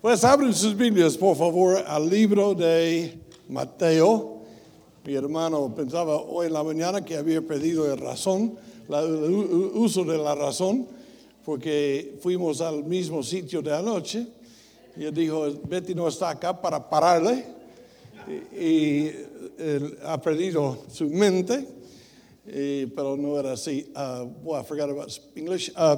Pues abren sus Biblias, por favor, al libro de Mateo. Mi hermano pensaba hoy en la mañana que había perdido el razón, el uso de la razón, porque fuimos al mismo sitio de anoche. Y él dijo, Betty no está acá para pararle. Y, él ha perdido su mente, pero no era así. Uh, well, I forgot about English. Uh,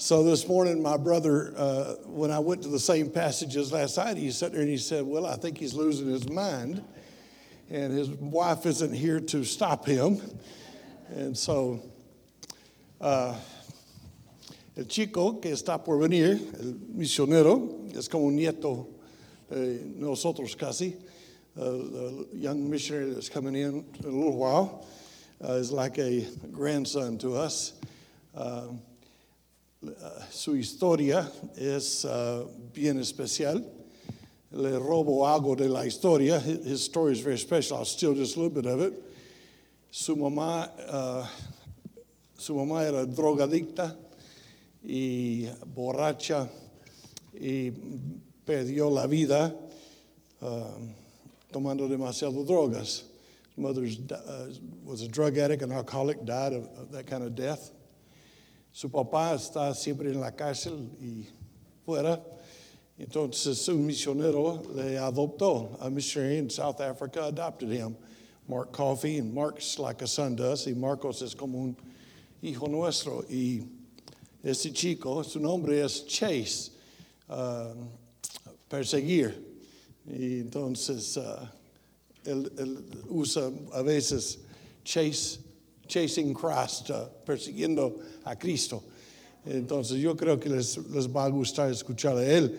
so this morning, my brother, uh, when I went to the same passages last night, he sat there and he said, Well, I think he's losing his mind. And his wife isn't here to stop him. And so, uh, el chico que está por venir, el misionero, es como un nieto de nosotros casi. Uh, the young missionary that's coming in in a little while uh, is like a grandson to us. Uh, su historia es uh, bien especial. Le robo algo de la historia. His, story is very special. I'll steal just a little bit of it. Su mamá, uh, su mamá era drogadicta y borracha y perdió la vida um, tomando demasiado drogas. His mother was a drug addict, an alcoholic, died of that kind of death. Su papá está siempre en la cárcel y fuera. Entonces un misionero le adoptó. A missionary in South Africa adopted him. Mark Coffey, and Mark's like a son to us, y Marcos es como un hijo nuestro. Y ese chico, su nombre es Chase, uh, perseguir. Y entonces uh, él, él usa a veces chase, chasing Christ, uh, persiguiendo a Cristo. Entonces yo creo que les, les va a gustar escuchar a él.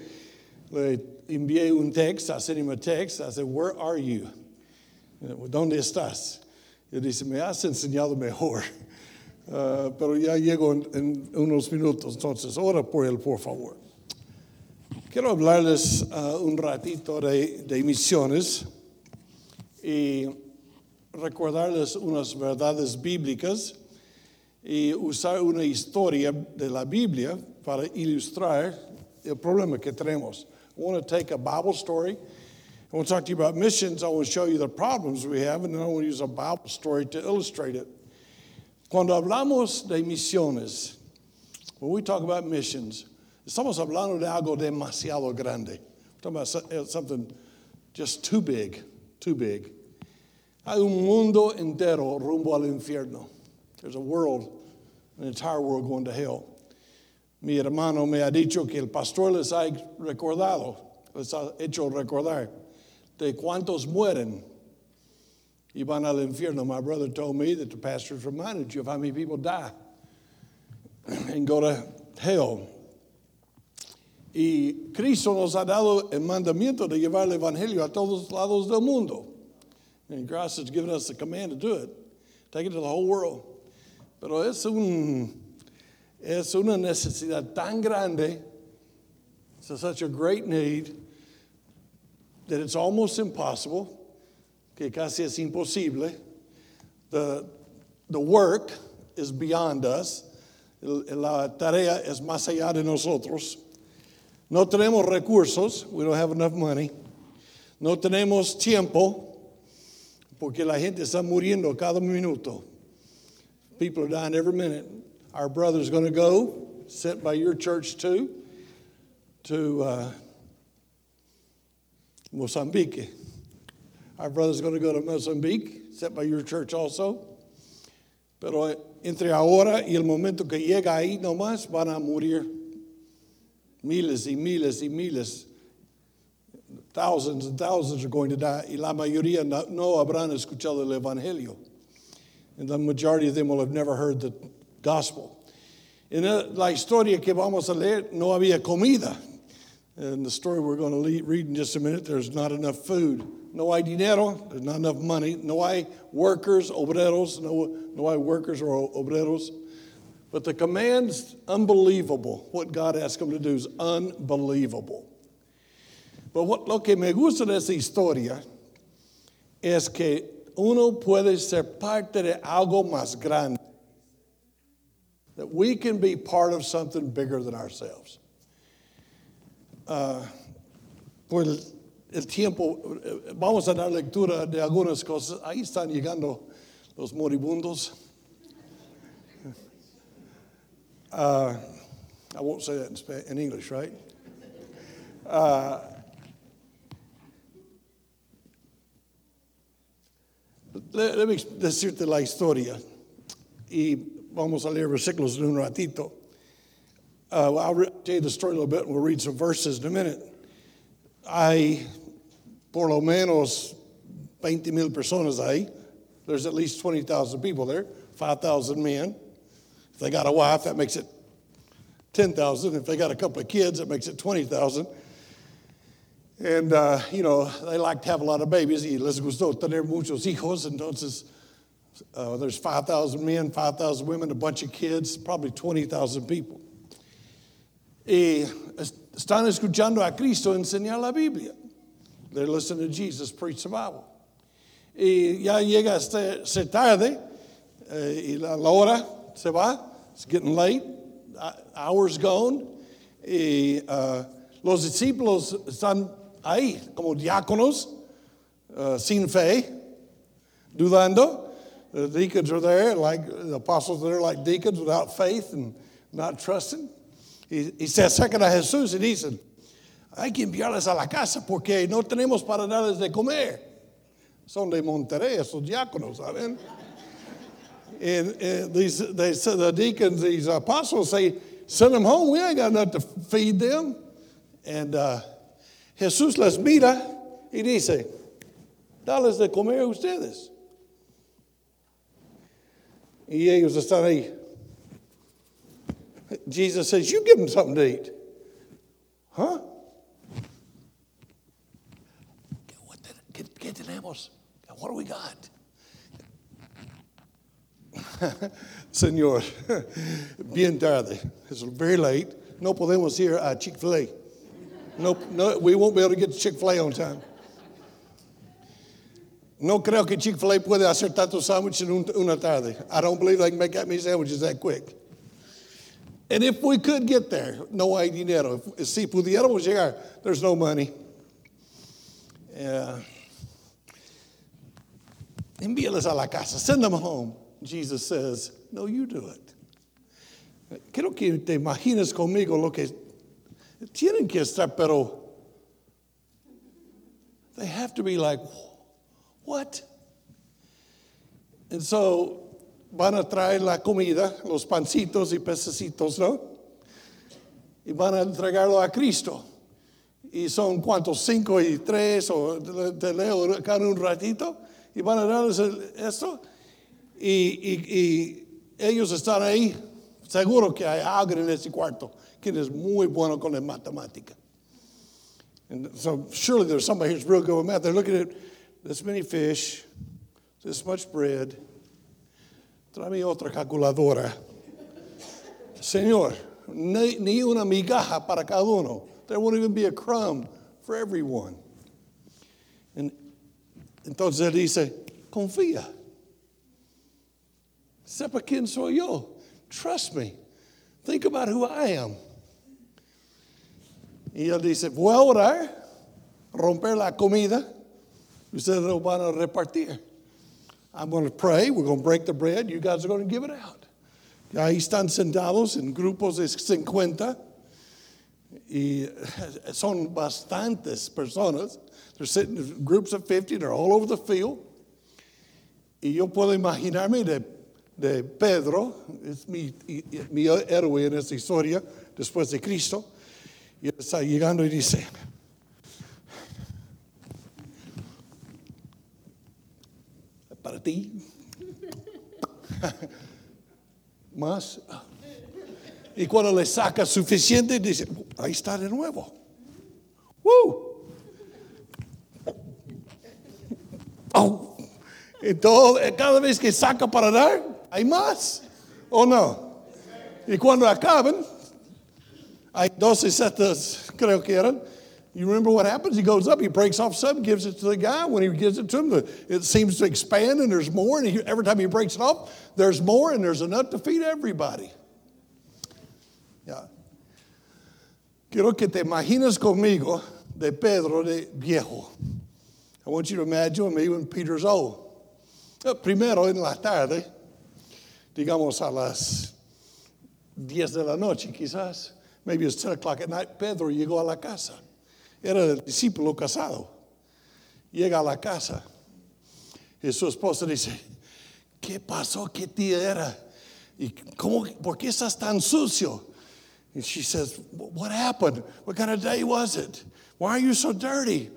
Le envié un text, I sent him a text. I said, Where are you? ¿Dónde estás? Y dice, Me has enseñado mejor. Uh, pero ya llego en, en unos minutos, entonces ora por él, por favor. Quiero hablarles uh, un ratito de, de misiones y recordarles unas verdades bíblicas y usar una historia de la Biblia para ilustrar el problema que tenemos. I want to take a Bible story. I want to talk to you about missions. I want to show you the problems we have, and then I want to use a Bible story to illustrate it. Cuando hablamos de misiones, when we talk about missions, estamos hablando de algo demasiado grande. We're talking about something just too big, too big. Hay un mundo entero rumbo al infierno. There's a world, an entire world going to hell. Mi hermano me ha dicho que el pastor les ha recordado, les ha hecho recordar de cuántos mueren y van al infierno. My brother told me that the pastor's reminded you of how many people die and go to hell. Y Cristo nos ha dado el mandamiento de llevar el evangelio a todos lados del mundo. And Christ has given us the command to do it. Take it to the whole world. Pero es, un, es una necesidad tan grande, it's such a great need, that it's almost impossible, que casi es imposible. The, the work is beyond us. La tarea es más allá de nosotros. No tenemos recursos. We don't have enough money. No tenemos tiempo porque la gente está muriendo cada minuto. People are dying every minute. Our brother's going to go, sent by your church too, to uh, Mozambique. Our brother's going to go to Mozambique, sent by your church also. Pero entre ahora y el momento que llega ahí nomás van a morir miles y miles y miles. Thousands and thousands are going to die y la mayoría no, habrán escuchado el Evangelio. And the majority of them will have never heard the gospel. El- la historia que vamos a leer no había comida. In the story we're going to read in just a minute, there's not enough food. No hay dinero, there's not enough money. No hay workers, obreros, no, no hay workers or obreros. But the command's unbelievable. What God asked them to do is unbelievable. But what, lo que me gusta de esa historia es que uno puede ser parte de algo más grande. That we can be part of something bigger than ourselves. Uh, por el, tiempo, vamos a dar lectura de algunas cosas. Ahí están llegando los moribundos. Uh, I won't say that in, in English, right? Uh, le- let me decirte la historia y vamos a leer versículos en un ratito. Uh, I'll tell you the story a little bit and we'll read some verses in a minute. Hay por lo menos 20 mil personas ahí. There's at least 20,000 people there, 5,000 men. If they got a wife, that makes it 10,000. If they got a couple of kids, that makes it 20,000. And, uh, you know, they like to have a lot of babies. Y les gustó tener muchos hijos. Entonces, uh, there's 5,000 men, 5,000 women, a bunch of kids, probably 20,000 people. Y están escuchando a Cristo enseñar la Biblia. They're listening to Jesus preach the Bible. Y ya llega se tarde eh, y la, la hora se va. It's getting late. Hours gone. Y uh, los discípulos están ahí como diáconos, uh, sin fe, dudando. The deacons are there, like the apostles are there, like deacons without faith and not trusting. Y, y se acercan a Jesús y dicen, hay que enviarles a la casa porque no tenemos para darles de comer. Son de Monterrey, esos diáconos, ¿saben? And, and these, they said the deacons, these apostles say, send them home. We ain't got enough to feed them. And uh, Jesús les mira y dice, dales de comer a ustedes. Y ellos están ahí. Jesus says, you give them something to eat. Huh? What, ¿Qué, qué tenemos? What do we got? Señor, bien tarde. It's very late. No podemos ir a Chick-fil-A. No, no, we won't be able to get to Chick-fil-A on time. No creo que Chick-fil-A puede hacer tantos sándwiches en un- una tarde. I don't believe they can make that many sandwiches that quick. And if we could get there, no hay dinero. If- Si pudiéramos llegar, there's no money. Yeah. Envíalos a la casa. Send them home. Jesus says, No, you do it. Quiero que te imagines conmigo lo que tienen que estar, pero they have to be like, What? And so van a traer la comida, los pancitos y pececitos, ¿no? Y van a entregarlo a Cristo. Y son cuántos, cinco y tres, o te- leo cada un ratito, y van a darles esto. Y, y- y ellos están ahí, seguro que hay alguien en ese cuarto que es muy bueno con la matemática. And so surely there's somebody who's real good with math. They're looking at this many fish, this much bread. Tráeme otra calculadora. Señor, ni una migaja para cada uno. There won't even be a crumb for everyone. And, entonces él dice, confía. Sepa quién soy yo. Trust me. Think about who I am. Y él dice, voy a orar, romper la comida, ustedes lo van a repartir. I'm going to pray, we're going to break the bread, you guys are going to give it out. Y ahí están sentados en grupos de 50 y son bastantes personas. They're sitting in groups of 50, they're all over the field. Y yo puedo imaginarme de, de Pedro, es mi, mi héroe en esta historia, después de Cristo, y está llegando y dice, para ti, más. Y cuando le saca suficiente, dice, ahí está de nuevo. ¡Woo! Oh. Entonces, cada vez que saca para dar, hay más. ¿O no? Y cuando acaban, hay 12 setas, creo que eran. You remember what happens? He goes up, he breaks off some, gives it to the guy. When he gives it to him, it seems to expand and there's more. And he, every time he breaks it off, there's more and there's enough to feed everybody. Yeah. Quiero que te imagines conmigo de Pedro de viejo. I want you to imagine me when Peter's old. Eh, Primero en la tarde, digamos a las 10 de la noche quizás, maybe it's 10 o'clock at night, Pedro llegó a la casa. Era el discípulo casado. Llega a la casa y su esposa dice, ¿qué pasó? ¿Qué día era? ¿Y cómo, ¿Por qué estás tan sucio? And she says, What happened? What kind of day was it? Why are you so dirty?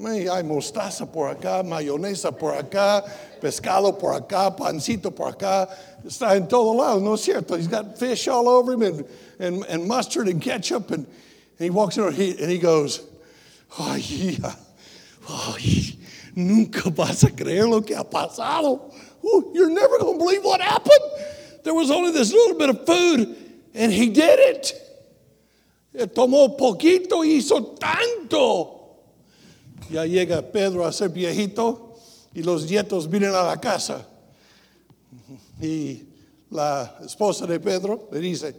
Hay mostaza por acá, mayonesa por acá, pescado por acá, pancito por acá. Está en todo lado, ¿no es cierto? He's got fish all over him and, and, and mustard and ketchup. And, and he walks in and he, and he goes, Ay, ay, nunca vas a creer lo que ha pasado. Ooh, you're never going to believe what happened. There was only this little bit of food, and he did it. Tomó poquito hizo tanto. Ya llega Pedro a ser viejito y los nietos vienen a la casa. Y la esposa de Pedro le dice,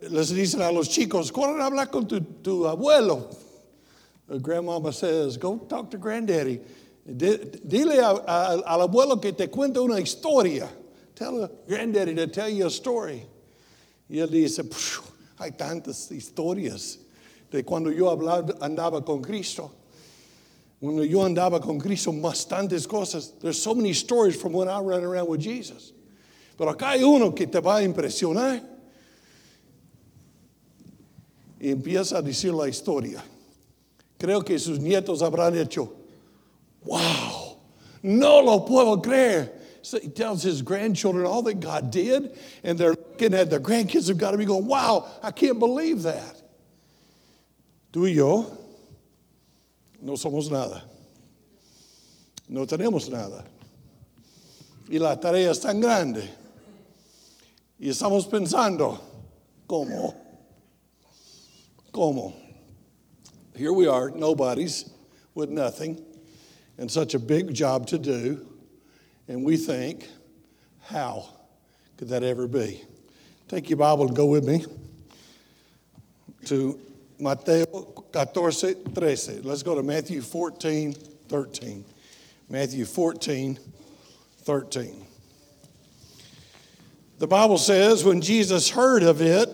les dicen a los chicos, corran a hablar con tu, abuelo. Grandmama says, go talk to granddaddy. Dile a, a, al abuelo que te cuente una historia. Tell granddaddy to tell you a story. Y él dice, hay tantas historias de cuando yo hablaba, andaba con Cristo. Yo andaba con Cristo, bastantes cosas. There's so many stories from when I ran around with Jesus. Pero acá hay uno que te va a impresionar. Y empieza a decir la historia. Creo que sus nietos habrán hecho, wow, no lo puedo creer. So he tells his grandchildren all that God did, and they're looking at their grandkids have got to be going, wow, I can't believe that. Tú y yo no somos nada. No tenemos nada. Y la tarea es tan grande. Y estamos pensando, ¿cómo? ¿Cómo? Here we are, nobodies with nothing, and such a big job to do. And we think, how could that ever be? Take your Bible and go with me to Mateo 14, 13. Let's go to Matthew 14, 13. Matthew 14, 13. The Bible says, when Jesus heard of it,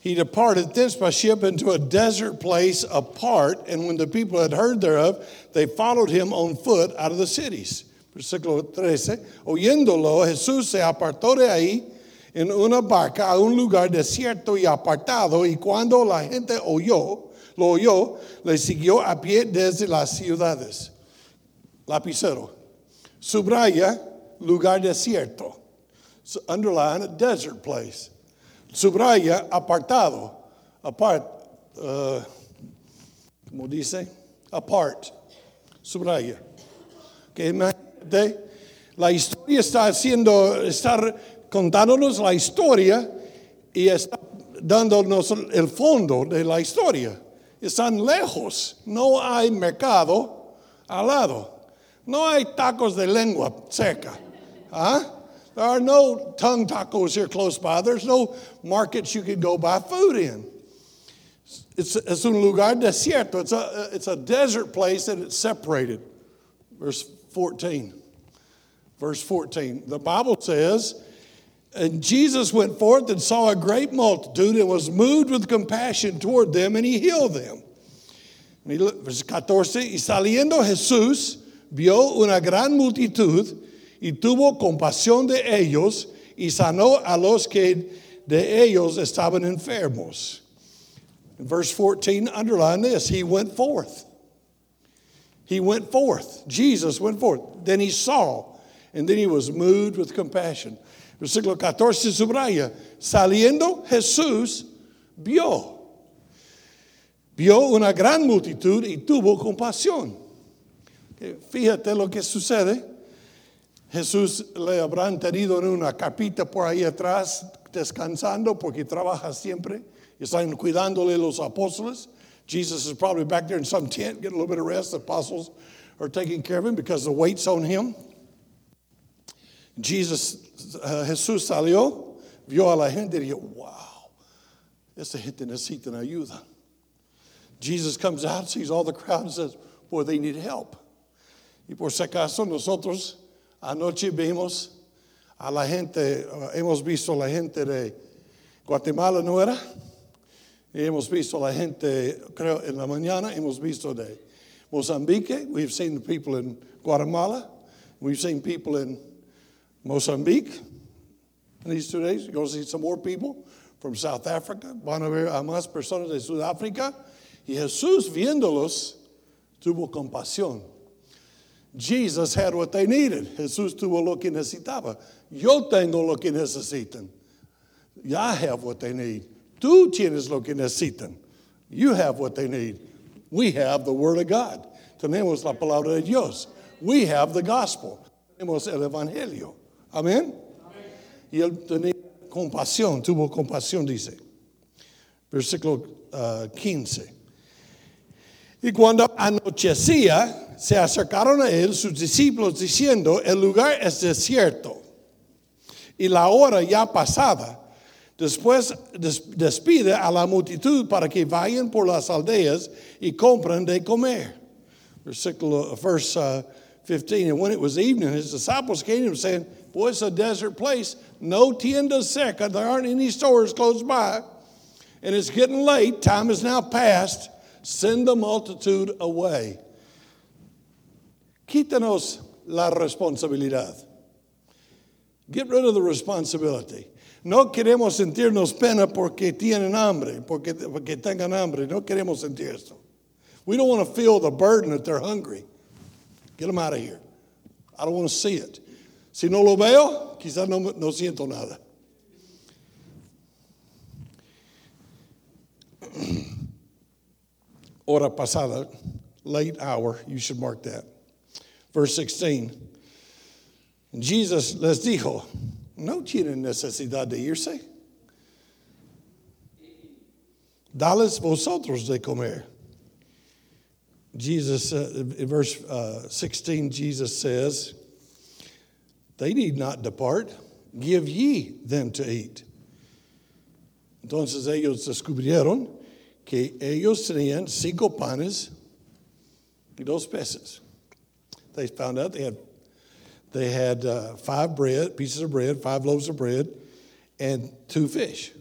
he departed thence by ship into a desert place apart, and when the people had heard thereof, they followed him on foot out of the cities. Versículo 13. Oyéndolo, Jesús se apartó de ahí en una barca a un lugar desierto y apartado, y cuando la gente oyó, lo oyó, le siguió a pie desde las ciudades. Lapicero. Subraya, lugar desierto. Underline, desert place. Subraya, apartado. Apart. Uh, ¿Cómo dice? Apart. Subraya. Que imagínate, la historia está haciendo, está contándonos la historia y está dándonos el fondo de la historia. Están lejos, no hay mercado al lado, no hay tacos de lengua seca. ¿Ah? There are no tongue tacos here close by. There's no markets you can go buy food in. It's, it's un lugar desierto. It's a, it's a desert place and it's separated. Verse 14. Verse 14. The Bible says, and Jesus went forth and saw a great multitude and was moved with compassion toward them and he healed them. Verse 14. Y saliendo Jesús vio una gran multitud y tuvo compasión de ellos y sanó a los que de ellos estaban enfermos. In verse 14, underline this He went forth. He went forth. Jesus went forth. Then he saw, and then he was moved with compassion. Versículo 14 subraya, saliendo Jesús vio. Vio una gran multitud y tuvo compasión. Fíjate lo que sucede. Jesús le habrán tenido en una capita por ahí atrás descansando porque trabaja siempre. Están cuidándole los apóstoles. Jesus is probably back there in some tent getting a little bit of rest. The apostles are taking care of him because the weight's on him. Jesus, uh, Jesús salió, vio a la gente y dijo, wow, esa gente necesita ayuda. Jesus comes out, sees all the crowd, and says, Boy, they need help. Y por si acaso, nosotros anoche vimos a la gente, uh, hemos visto a la gente de Guatemala, ¿no era? Y hemos visto a la gente, creo, en la mañana, hemos visto de Mozambique. We've seen the people in Guatemala. We've seen people in Mozambique in these two days. You're going to see some more people from South Africa. Van a ver a uh, más personas de Sudáfrica. Y Jesús, viéndolos, tuvo compasión. Jesus had what they needed. Jesús tuvo lo que necesitaba. Yo tengo lo que necesitan. I have what they need. Tú tienes lo que necesitan. You have what they need. We have the Word of God. Tenemos la palabra de Dios. We have the gospel. Tenemos el Evangelio. Amén. Y él tenía compasión, tuvo compasión, dice. Versículo uh, 15. Y cuando anochecía, se acercaron a él sus discípulos diciendo, el lugar es desierto y la hora ya pasada. Después despide a la multitud para que vayan por las aldeas y compren de comer. Versículo, verse uh, 15. And when it was evening, his disciples came to him saying, Boy, it's a desert place. No tiendas cerca. There aren't any stores close by. And it's getting late. Time is now past. Send the multitude away. Quítanos la responsabilidad. Get rid of the responsibility. No queremos sentirnos pena porque tienen hambre, porque, porque tengan hambre. No queremos sentir esto. We don't want to feel the burden that they're hungry. Get them out of here. I don't want to see it. Si no lo veo, quizás no, no siento nada. Hora pasada, late hour, you should mark that. Verse 16. Jesus les dijo, no tienen necesidad de irse. Dales vosotros de comer. Jesus, uh, verse uh, 16, Jesus says, They need not depart. Give ye them to eat. Entonces ellos descubrieron que ellos tenían cinco panes y dos peces. They found out they had, they had uh, five bread, pieces of bread, five loaves of bread, and two fish.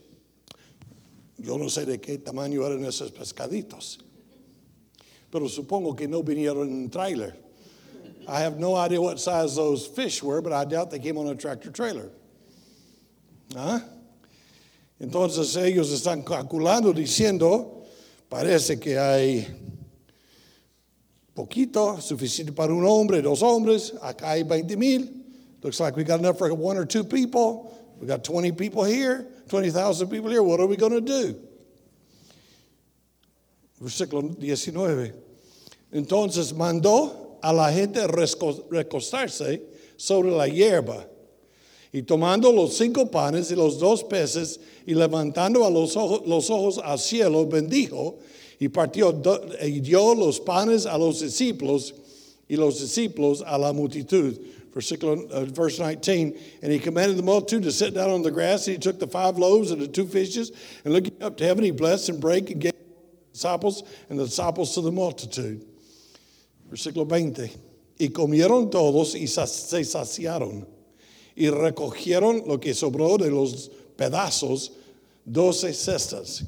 Yo no sé de qué tamaño eran esos pescaditos pero supongo que no vinieron en trailer. I have no idea what size those fish were, but I doubt they came on a tractor trailer. ¿Ah? Entonces ellos están calculando diciendo, parece que hay poquito, suficiente para un hombre, dos hombres, acá hay 20 mil. Looks like we got enough for one or two people. We got 20 people here, 20,000 people here. What are we going to do? Versículo 19. Entonces mandó a la gente recostarse sobre la hierba. Y tomando los cinco panes y los dos peces y levantando a los, ojos, los ojos al cielo, bendijo y partió y dio los panes a los discípulos y los discípulos a la multitud. Versículo, uh, verse 19, and he commanded the multitude to sit down on the grass. And he took the five loaves and the two fishes, and looking up to heaven, he blessed and brake and gave the disciples, and the disciples to the multitude. Versículo 20. Y comieron todos y se saciaron. Y recogieron lo que sobró de los pedazos, doce cestas.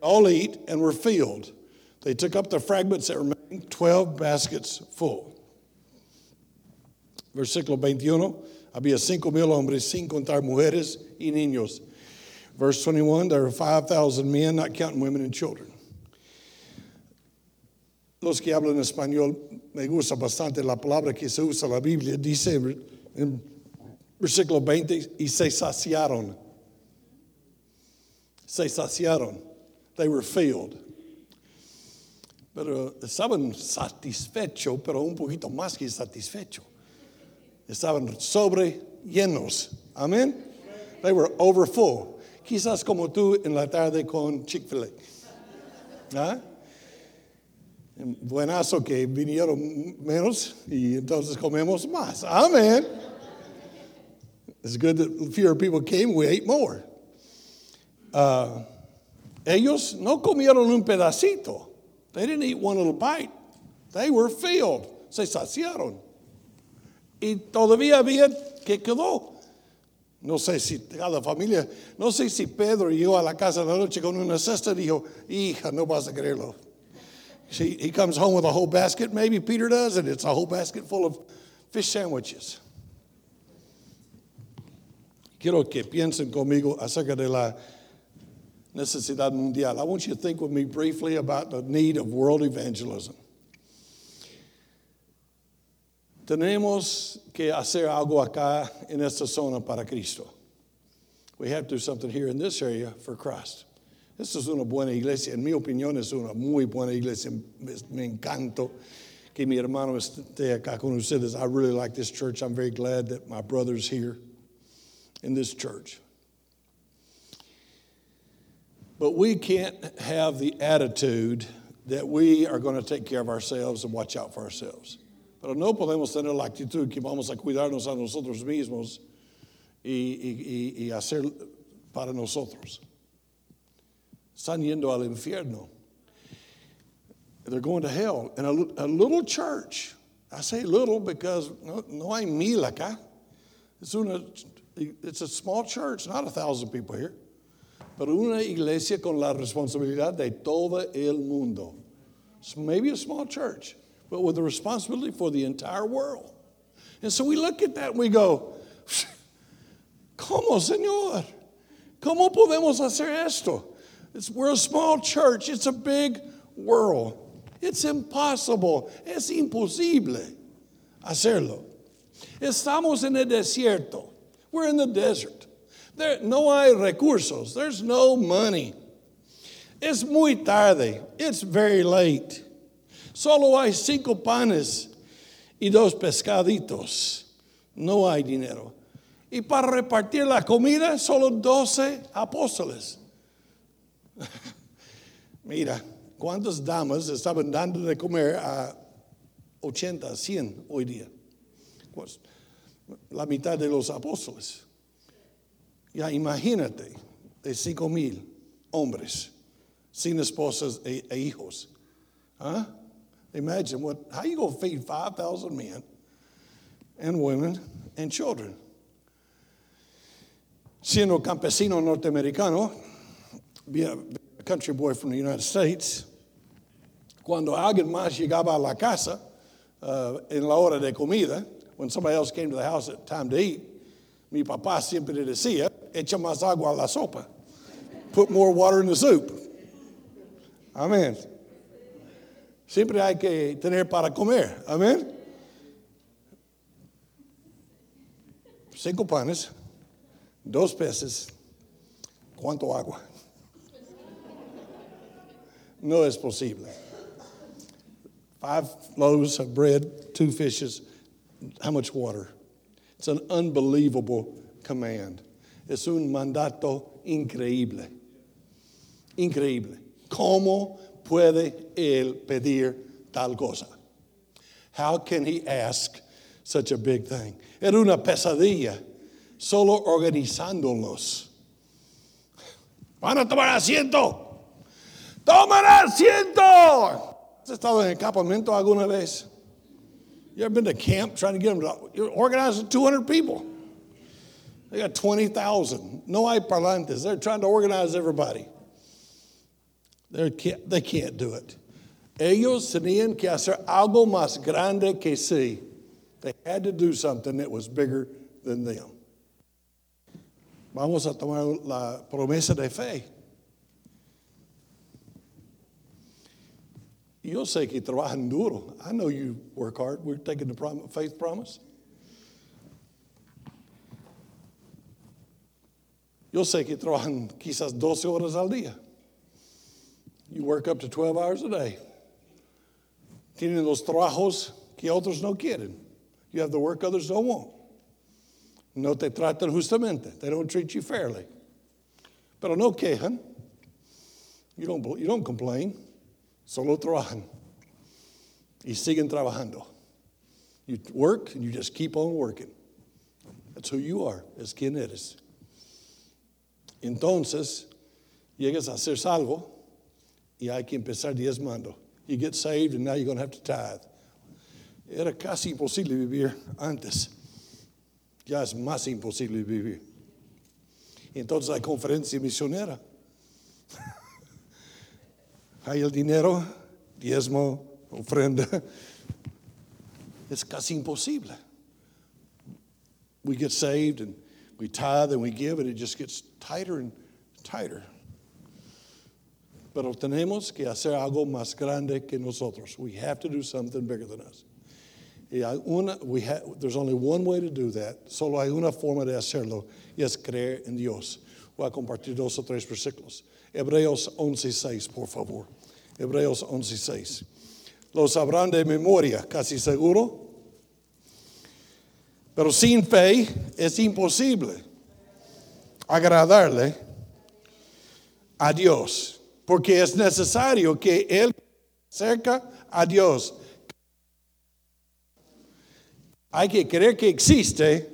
All eat and were filled. They took up the fragments that remained, 12 baskets full. Versículo 21. Había cinco mil hombres, sin contar mujeres y niños. Verse 21. There were 5,000 men, not counting women and children. Los que hablan español, me gusta bastante la palabra que se usa en la Biblia, dice en versículo 20, y se saciaron. Se saciaron. They were filled. Pero estaban satisfechos, pero un poquito más que satisfechos. Estaban sobre llenos. Amén. They were over full. Quizás como tú en la tarde con Chick-fil-A. ¿Ah? Buenazo que vinieron menos y entonces comemos más. Amén. It's good that fewer people came, we ate more. Uh, ellos no comieron un pedacito. They didn't eat one little bite. They were filled. Se saciaron. Y todavía había que quedó. No sé si cada familia, no sé si Pedro llegó a la casa de la noche con una cesta y dijo, hija, no vas a creerlo. See, he comes home with a whole basket, maybe Peter does, and it's a whole basket full of fish sandwiches. Quiero que piensen conmigo acerca de la necesidad mundial. I want you to think with me briefly about the need of world evangelism. Tenemos que hacer algo acá en esta zona para Cristo. We have to do something here in this area for Christ. Esta es una buena iglesia, en mi opinión es una muy buena iglesia. Me encanto que mi hermano esté acá con ustedes. I really like this church. I'm very glad that my brother's here in this church. But we can't have the attitude that we are going to take care of ourselves and watch out for ourselves. Pero no podemos tener la actitud que vamos a cuidarnos a nosotros mismos y, y, y hacer para nosotros. Están yendo al infierno. They're going to hell. And a, a little church, I say little because no, no hay mil acá. It's, una, it's a small church, not a thousand people here. Pero una iglesia con la responsabilidad de todo el mundo. It's maybe a small church but with the responsibility for the entire world. And so we look at that and we go, ¿Cómo, Señor? ¿Cómo podemos hacer esto? It's, we're a small church, it's a big world. It's impossible, es imposible hacerlo. Estamos en el desierto. We're in the desert. There, no hay recursos. There's no money. It's muy tarde. It's very late. Solo hay cinco panes y dos pescaditos. No hay dinero. Y para repartir la comida, solo doce apóstoles. Mira, ¿cuántas damas estaban dando de comer a 80, 100 hoy día? Pues, la mitad de los apóstoles. Ya imagínate, de cinco mil hombres, sin esposas e, e hijos. ¿Ah? Imagine what, how you to feed 5,000 men and women and children? Siendo campesino norteamericano, being a country boy from the United States, cuando alguien más llegaba a la casa uh, en la hora de comida, when somebody else came to the house at time to eat, mi papá siempre decía, echa más agua a la sopa. Put more water in the soup. Amen. Siempre hay que tener para comer. Amén. Cinco panes, dos peces, ¿cuánto agua? No es posible. Five loaves of bread, two fishes, how much water? It's an unbelievable command. Es un mandato increíble. Increíble. ¿Cómo puede él pedir tal cosa? How can he ask such a big thing? Era una pesadilla, solo organizándolos. Van a tomar asiento. ¡Tomen asiento! ¿Has estado en el campamento alguna vez? You ever been to camp trying to get them to organize 200 people? They got 20,000. No hay parlantes. They're trying to organize everybody. They can't, they can't do it. Ellos tenían que hacer algo más grande que sí. They had to do something that was bigger than them. Vamos a tomar la promesa de fe. Yo sé que trabajan duro. I know you work hard. We're taking the prom- faith promise. Yo sé que trabajan quizás 12 horas al día. You work up to 12 hours a day. Tienen los trabajos que otros no quieren. You have the work others don't want. No te tratan justamente. They don't treat you fairly. Pero no quejan. You don't, you don't complain. Solo trabajan. Y siguen trabajando. You work and you just keep on working. That's who you are. Es quien eres. Entonces, llegas a ser salvo y hay que empezar diezmando. You get saved and now you're going to have to tithe. Era casi imposible vivir antes. Ya es más imposible vivir. Entonces hay conferencia misionera. hay el dinero, diezmo, ofrenda. Es casi imposible. We get saved and we tithe and we give, and it just gets tighter and tighter. Pero tenemos que hacer algo más grande que nosotros. We have to do something bigger than us. Una, we ha, there's only one way to do that. Solo hay una forma de hacerlo y es creer en Dios. Voy a compartir dos o tres versículos. Hebreos 11:6, por favor. Hebreos 11:6. Los sabrán de memoria, casi seguro. Pero sin fe es imposible agradarle a Dios, porque es necesario que Él cerca a Dios. Hay que creer que existe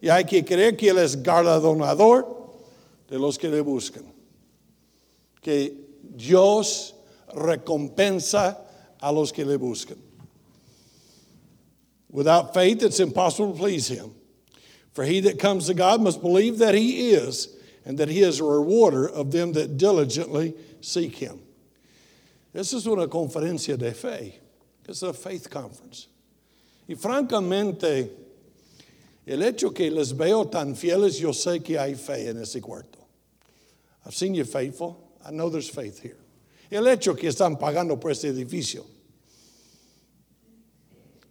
y hay que creer que Él es galardonador de los que le buscan. Que Dios recompensa a los que le buscan. Without faith, it's impossible to please Him. For he that comes to God must believe that He is, and that He is a rewarder of them that diligently seek Him. This is una conferencia de fe. It's a faith conference. Y francamente, el hecho que les veo tan fieles, yo sé que hay fe en ese cuarto. I've seen you faithful. I know there's faith here. El hecho que están pagando por este edificio.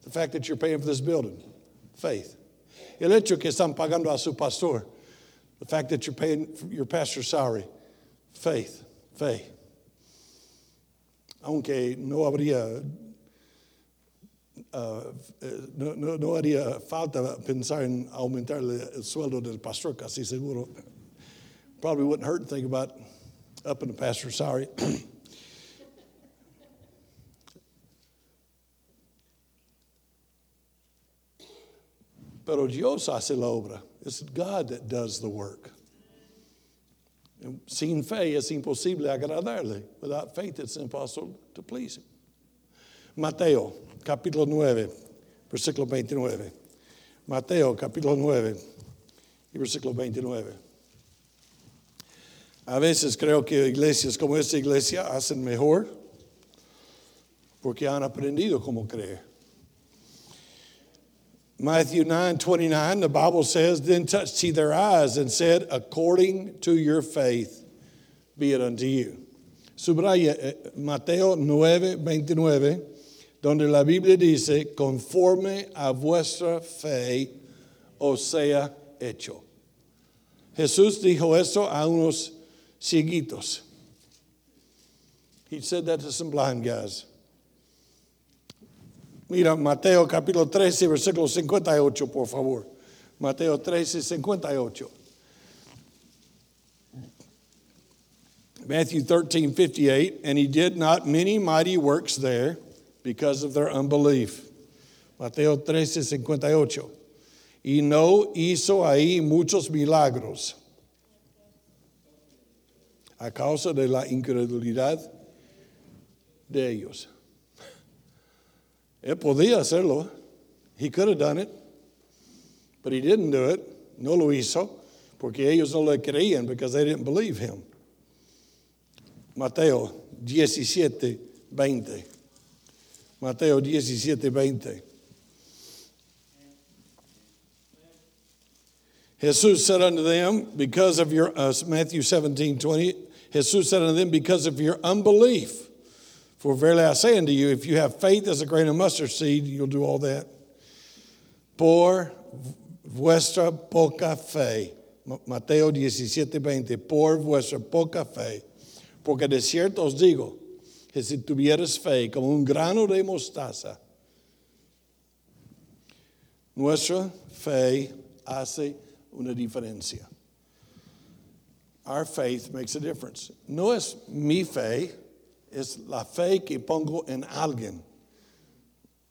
The fact that you're paying for this building. Faith. El hecho que están pagando a su pastor. The fact that you're paying for your pastor's salary. Faith. faith. Aunque no habría Uh, no, no, no, haría falta pensar en aumentar el sueldo del pastor, casi seguro. Probably wouldn't hurt to think about upping the pastor's salary. Pero Dios hace la obra. It's God that does the work. sin fe es imposible agradarle. Without faith, it's impossible to please Him. Mateo capítulo 9, versículo 29. Mateo capítulo 9 y versículo 29. A veces creo que iglesias como esta iglesia hacen mejor porque han aprendido cómo creer. Matthew 9 29, the Bible says, Then touched he their eyes and said, According to your faith, be it unto you. Subraya eh, Mateo 9 29 donde la Biblia dice, conforme a vuestra fe os sea hecho. Jesús dijo esto a unos cieguitos. He said that to some blind guys. Mira, Mateo capítulo 13, versículo 58, por favor. Mateo 13, 58. Matthew 13, 58. And he did not many mighty works there because of their unbelief. Mateo 13, 58. Y no hizo ahí muchos milagros a causa de la incredulidad de ellos. Él podía hacerlo. He could have done it, but he didn't do it. No lo hizo porque ellos no le creían because they didn't believe him. Mateo 17, 20. Mateo 17, 20. Jesus said unto them, because of your, uh, Matthew 17, 20, Jesus said unto them, because of your unbelief. For verily I say unto you, if you have faith as a grain of mustard seed, you'll do all that. Por vuestra poca fe. Mateo 17, 20. Por vuestra poca fe. Porque de cierto os digo, que si tuvieras fe como un grano de mostaza, nuestra fe hace una diferencia. Our faith makes a difference. No es mi fe, es la fe que pongo en alguien.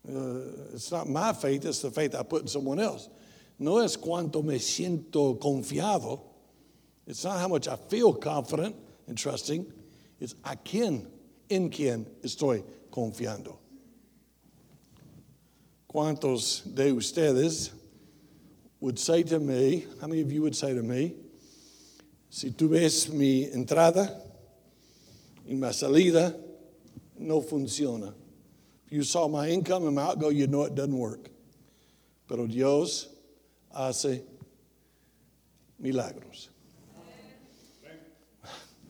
Uh, it's not my faith, it's the faith I put in someone else. No es cuánto me siento confiado. It's not how much I feel confident and trusting. It's a quién en quien estoy confiando. ¿Cuántos de ustedes would say to me, how many of you would say to me, si tú ves mi entrada y mi salida, no funciona. If you saw my income and my outgo, you know it doesn't work. Pero Dios hace milagros.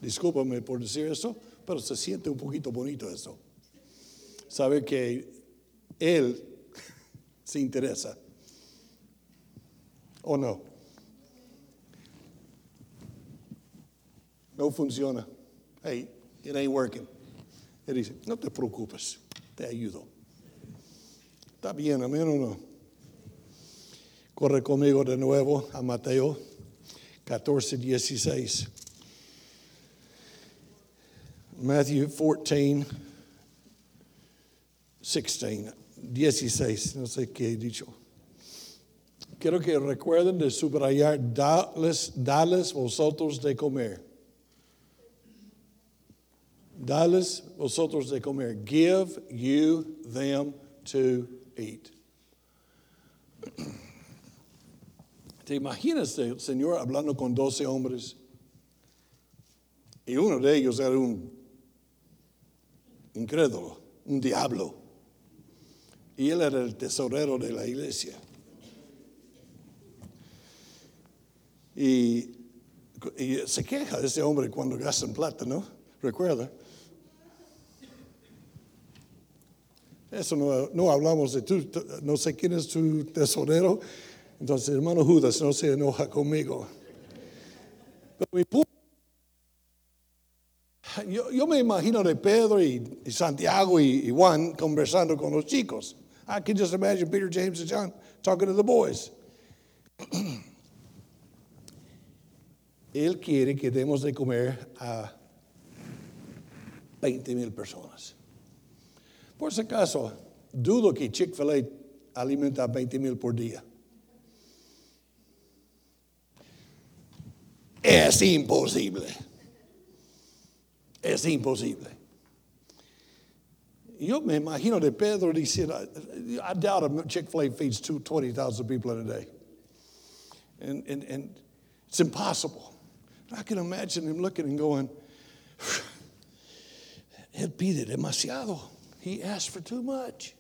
Discúlpame por decir eso, pero se siente un poquito bonito eso. Sabe que Él se interesa. ¿O no? No funciona. Hey, it ain't working. Él dice, no te preocupes, te ayudo. Está bien, amén o no. Corre conmigo de nuevo a Mateo 14, 16. Matthew 14, 16, 16, no sé qué he dicho. Quiero que recuerden de subrayar, dales, dales vosotros de comer. Dales vosotros de comer. Give you them to eat. ¿Te imaginas el Señor hablando con doce hombres? Y uno de ellos era un incrédulo, un diablo. Y él era el tesorero de la iglesia. Y, y se queja de ese hombre cuando gastan plata, ¿no? Recuerda. Eso no, no hablamos de tú, no sé quién es tu tesorero. Entonces, hermano Judas, no se enoja conmigo. Pero yo, yo, me imagino de Pedro y, Santiago y, Juan conversando con los chicos. I can just imagine Peter, James, and John talking to the boys. Él quiere que demos de comer a 20 mil personas. Por si acaso, dudo que Chick-fil-A alimenta a 20 mil por día. Es imposible. Es imposible. Yo me imagino de Pedro diciendo, I doubt a Chick-fil-A feeds 20,000 people in a day. And, and, and it's impossible. I can imagine him looking and going, Él pide demasiado. He asked for too much.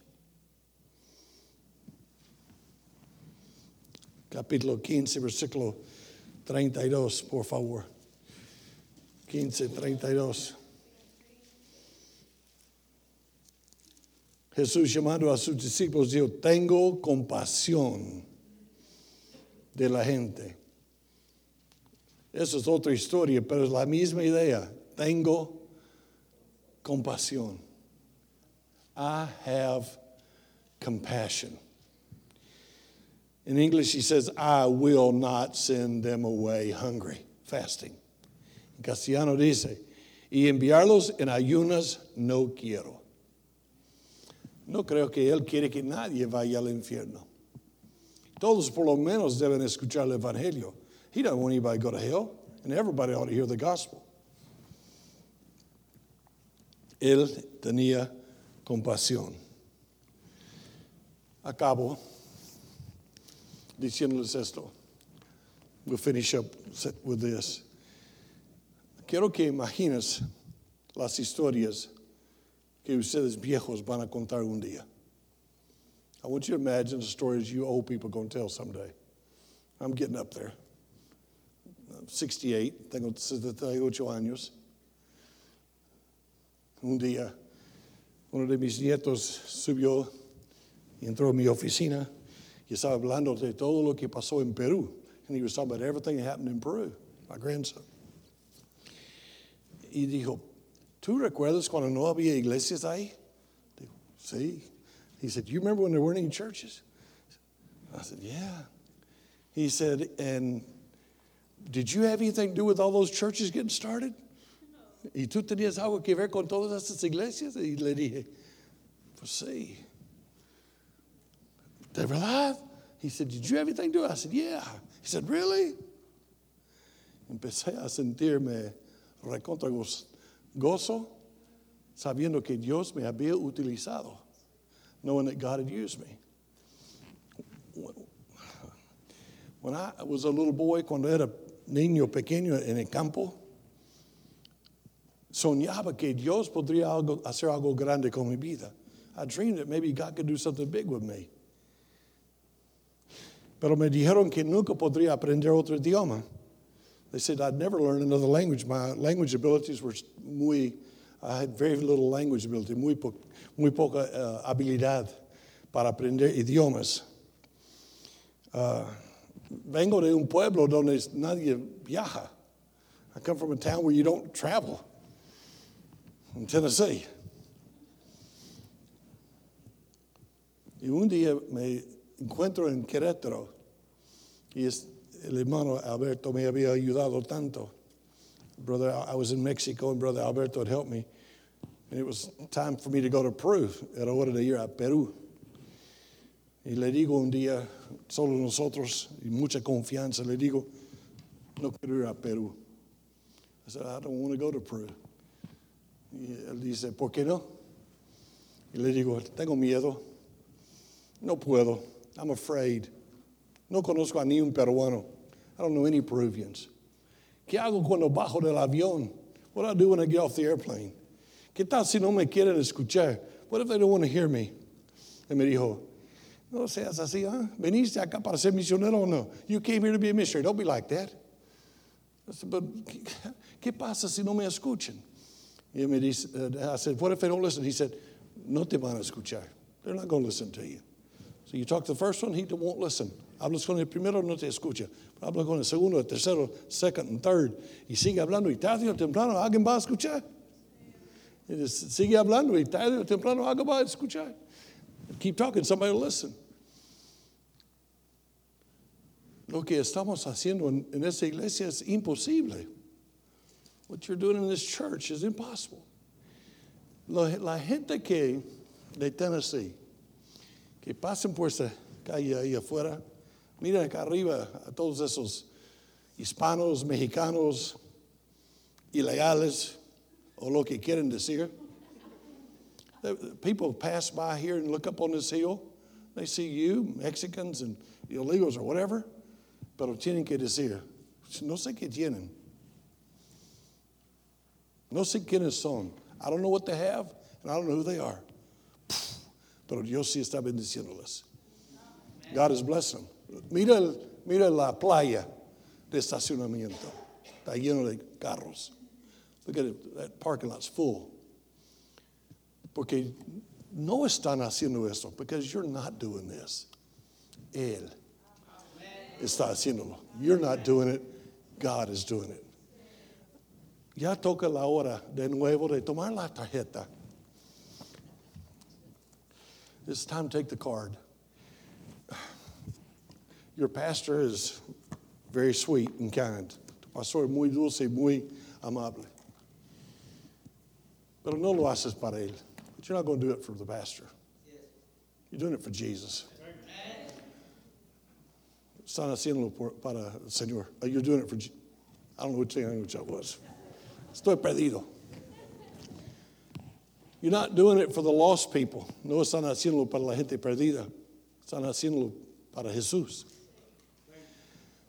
Capítulo 15, versículo 32, por favor. 15, 32. Jesús llamando a sus discípulos dijo, tengo compasión de la gente. Esa es otra historia, pero es la misma idea. Tengo compasión. I have compassion. In English, he says, I will not send them away hungry, fasting. En castellano dice, y enviarlos en ayunas no quiero. No creo que Él quiere que nadie vaya al infierno. Todos por lo menos deben escuchar el Evangelio. He doesn't want anybody to go to hell, and everybody ought to hear the gospel. Él tenía compasión. Acabo diciéndoles esto. We'll finish up with this. Quiero que imagines las historias que ustedes viejos van a contar un día. I want you to imagine the stories you old people are going to tell someday. I'm getting up there. I'm 68, tengo 78 años. Un día, uno de mis nietos subió y entró a mi oficina y estaba hablando de todo lo que pasó en Perú. And he was talking about everything that happened in Peru, my grandson y dijo, ¿tú recuerdas cuando no había iglesias ahí? Digo, sí. He said, you remember when there weren't any churches? I said, yeah. He said, and did you have anything to do with all those churches getting started? ¿Y tú tenías algo que ver con todas esas iglesias? Y le dije, pues sí. ¿De verdad? He said, did you have anything to do? I said, yeah. He said, really? Empecé a sentirme recontra gozo sabiendo que Dios me había utilizado, knowing that God had used me. When I was a little boy, cuando era niño pequeño en el campo, soñaba que Dios podría algo, hacer algo grande con mi vida. I dreamed that maybe God could do something big with me. Pero me dijeron que nunca podría aprender otro idioma. They said I'd never learn another language. My language abilities were muy, I had very little language ability, muy, po, muy poca uh, habilidad para aprender idiomas. Uh, vengo de un pueblo donde nadie viaja. I come from a town where you don't travel, in Tennessee. Y un día me encuentro en Querétaro y es, el hermano Alberto me había ayudado tanto. Brother, I was in Mexico and Brother Alberto had helped me. And it was time for me to go to Peru. Era hora de ir a Perú. Y le digo un día, solo nosotros, y mucha confianza, le digo, no quiero ir a Perú. I said, I don't want to go to Peru. Y él dice, ¿por qué no? Y le digo, tengo miedo. No puedo. I'm afraid. No conozco a ni un peruano. I don't know any Peruvians. ¿Qué hago cuando bajo del avión? What do I do when I get off the airplane? ¿Qué tal si no me quieren escuchar? What if they don't want to hear me? Y me dijo, no seas así, ¿ah? ¿Veniste acá para ser misionero o no? You came here to be a missionary. Don't be like that. I said, but ¿qué pasa si no me escuchan? Y me dice, uh, I said, what if they don't listen? He said, no te van a escuchar. They're not going to listen to you. So you talk to the first one, he won't listen. Hablas con el primero, no te escucha. Habla con el segundo, el tercero, second and third. Y sigue hablando y tarde o temprano alguien va a escuchar. Sigue hablando y tarde o temprano alguien va a escuchar. Keep talking, somebody will listen. Lo que estamos haciendo en, en esta iglesia es imposible. What you're doing in this church is impossible. La, gente que de Tennessee, que pasen por esa calle ahí afuera, miren acá arriba a todos esos hispanos, mexicanos, ilegales, o lo que quieren decir. People pass by here and look up on this hill. They see you, Mexicans and illegals or whatever, pero tienen que decir, no sé qué tienen. No sé quiénes son. I don't know what they have, and I don't know who they are. Pero Dios sí está bendiciéndoles. God is blessing them. Mira, mira la playa de estacionamiento. Está lleno de carros. Look at it, that parking lot's full. Porque no están haciendo esto, because you're not doing this. Él está haciéndolo. You're not doing it, God is doing it. Ya toca la hora de nuevo de tomar la tarjeta. It's time to take the card. Your pastor is very sweet and kind. Tu pastor es muy dulce y muy amable. Pero no lo haces para él. But you're not going to do it for the pastor. You're doing it for Jesus. Están haciéndolo para el Señor. You're doing it for, I don't know which language that was. Estoy perdido. You're not doing it for the lost people. No están haciéndolo para la gente perdida. Están haciéndolo para Jesús.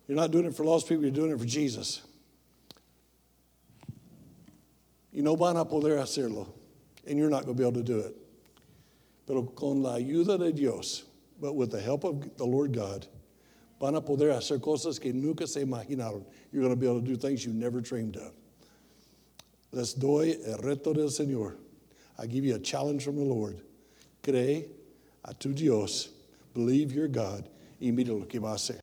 You're not doing it for lost people, you're doing it for Jesus. Y no van a poder hacerlo. And you're not going to be able to do it. Pero con la ayuda de Dios, but with the help of the Lord God, van a poder hacer cosas que nunca se imaginaron. You're going to be able to do things you never dreamed of. Les doy el reto del Señor. I give you a challenge from the Lord. Cree a tu Dios, believe your God, y mira lo que va a hacer.